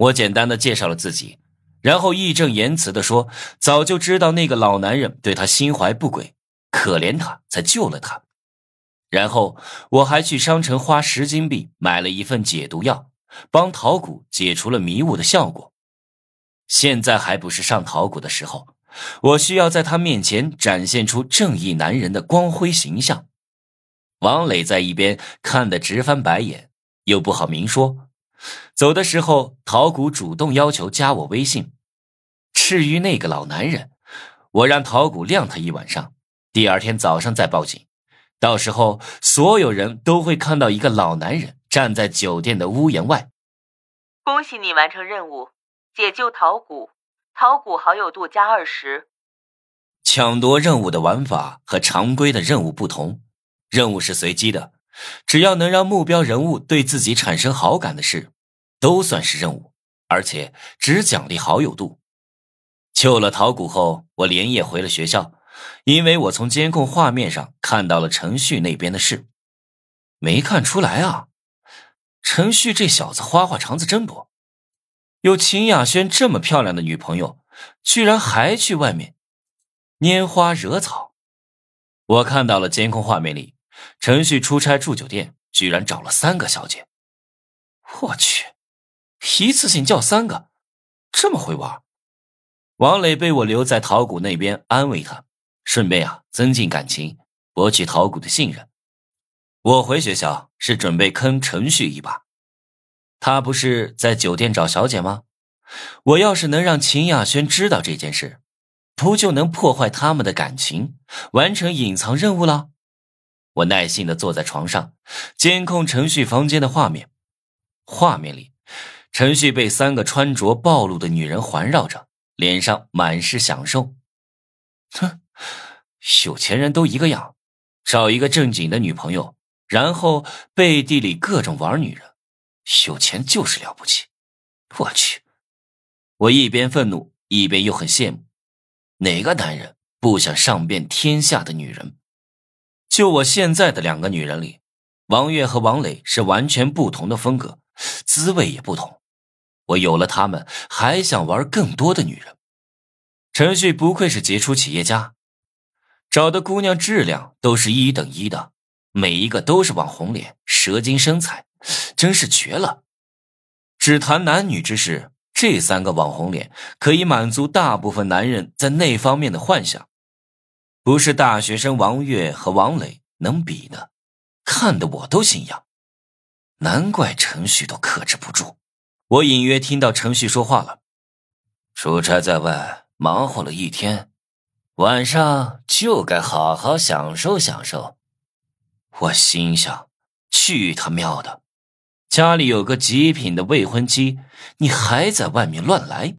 我简单的介绍了自己，然后义正言辞的说，早就知道那个老男人对他心怀不轨，可怜他才救了他。然后我还去商城花十金币买了一份解毒药，帮陶谷解除了迷雾的效果。现在还不是上陶谷的时候，我需要在他面前展现出正义男人的光辉形象。王磊在一边看得直翻白眼，又不好明说。走的时候，陶谷主动要求加我微信。至于那个老男人，我让陶谷晾他一晚上，第二天早上再报警。到时候，所有人都会看到一个老男人站在酒店的屋檐外。恭喜你完成任务。解救陶谷，陶谷好友度加二十。抢夺任务的玩法和常规的任务不同，任务是随机的，只要能让目标人物对自己产生好感的事，都算是任务，而且只奖励好友度。救了陶谷后，我连夜回了学校，因为我从监控画面上看到了程旭那边的事。没看出来啊，程旭这小子花花肠子真多。有秦雅轩这么漂亮的女朋友，居然还去外面拈花惹草。我看到了监控画面里，程旭出差住酒店，居然找了三个小姐。我去，一次性叫三个，这么会玩。王磊被我留在陶谷那边安慰他，顺便啊增进感情，博取陶谷的信任。我回学校是准备坑程旭一把。他不是在酒店找小姐吗？我要是能让秦雅轩知道这件事，不就能破坏他们的感情，完成隐藏任务了？我耐心的坐在床上，监控程序房间的画面。画面里，程序被三个穿着暴露的女人环绕着，脸上满是享受。哼，有钱人都一个样，找一个正经的女朋友，然后背地里各种玩女人。有钱就是了不起，我去！我一边愤怒，一边又很羡慕。哪个男人不想上遍天下的女人？就我现在的两个女人里，王月和王磊是完全不同的风格，滋味也不同。我有了他们，还想玩更多的女人。程旭不愧是杰出企业家，找的姑娘质量都是一等一的，每一个都是网红脸，蛇精身材。真是绝了！只谈男女之事，这三个网红脸可以满足大部分男人在那方面的幻想，不是大学生王月和王磊能比的，看得我都心痒。难怪程旭都克制不住。我隐约听到程旭说话了：“出差在外，忙活了一天，晚上就该好好享受享受。”我心想：去他喵的！家里有个极品的未婚妻，你还在外面乱来？